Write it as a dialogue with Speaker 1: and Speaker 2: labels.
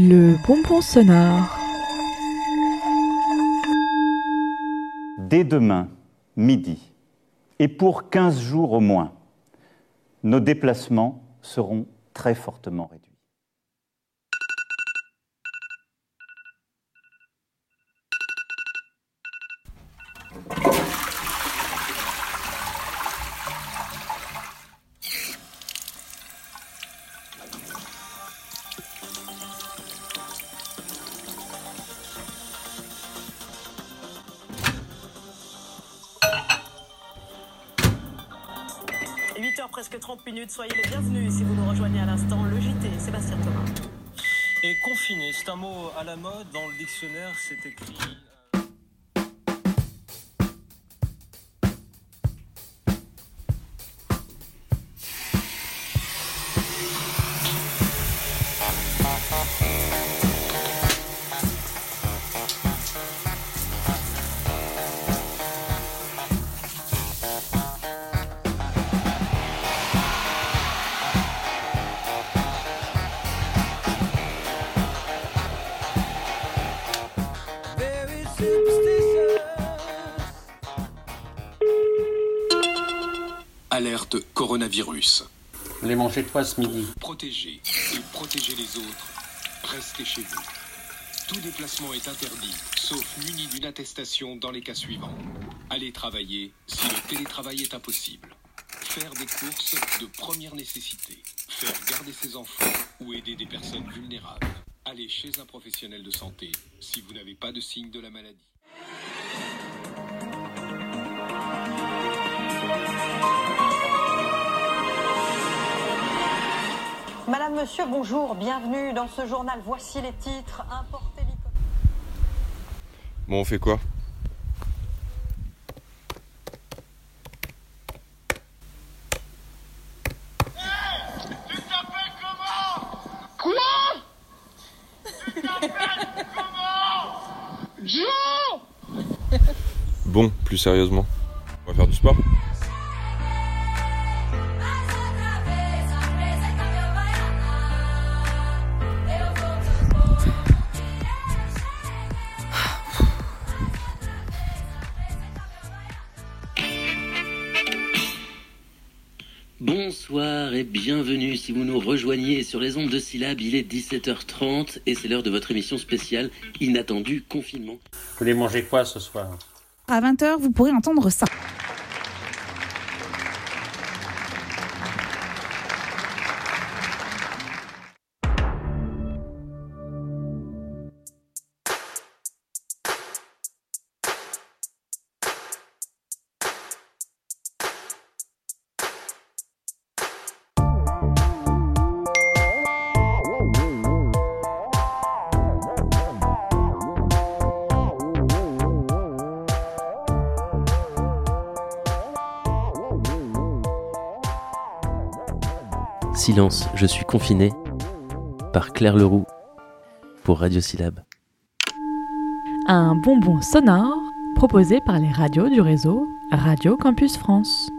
Speaker 1: Le bonbon sonore.
Speaker 2: Dès demain, midi, et pour 15 jours au moins, nos déplacements seront très fortement réduits.
Speaker 3: 8h presque 30 minutes, soyez les bienvenus si vous nous rejoignez à l'instant. Le JT, Sébastien Thomas.
Speaker 4: Et confiné, c'est un mot à la mode. Dans le dictionnaire, c'est écrit.
Speaker 5: Alerte coronavirus.
Speaker 6: Les manger quoi ce midi
Speaker 5: Protégez et protégez les autres. Restez chez vous. Tout déplacement est interdit, sauf muni d'une attestation dans les cas suivants. Aller travailler si le télétravail est impossible. Faire des courses de première nécessité. Faire garder ses enfants ou aider des personnes vulnérables. Aller chez un professionnel de santé si vous n'avez pas de signe de la maladie.
Speaker 7: Madame, Monsieur, bonjour, bienvenue dans ce journal. Voici les titres. Porte-hélicoptère.
Speaker 8: Bon, on fait quoi? Bon, plus sérieusement, on va faire du sport?
Speaker 9: Bonsoir et bienvenue si vous nous rejoignez sur les ondes de syllabes, il est 17h30 et c'est l'heure de votre émission spéciale Inattendu confinement.
Speaker 6: Vous voulez manger quoi ce soir?
Speaker 10: À 20h, vous pourrez entendre ça.
Speaker 9: Silence, je suis confiné par Claire Leroux pour Radio Syllabe.
Speaker 1: Un bonbon sonore proposé par les radios du réseau Radio Campus France.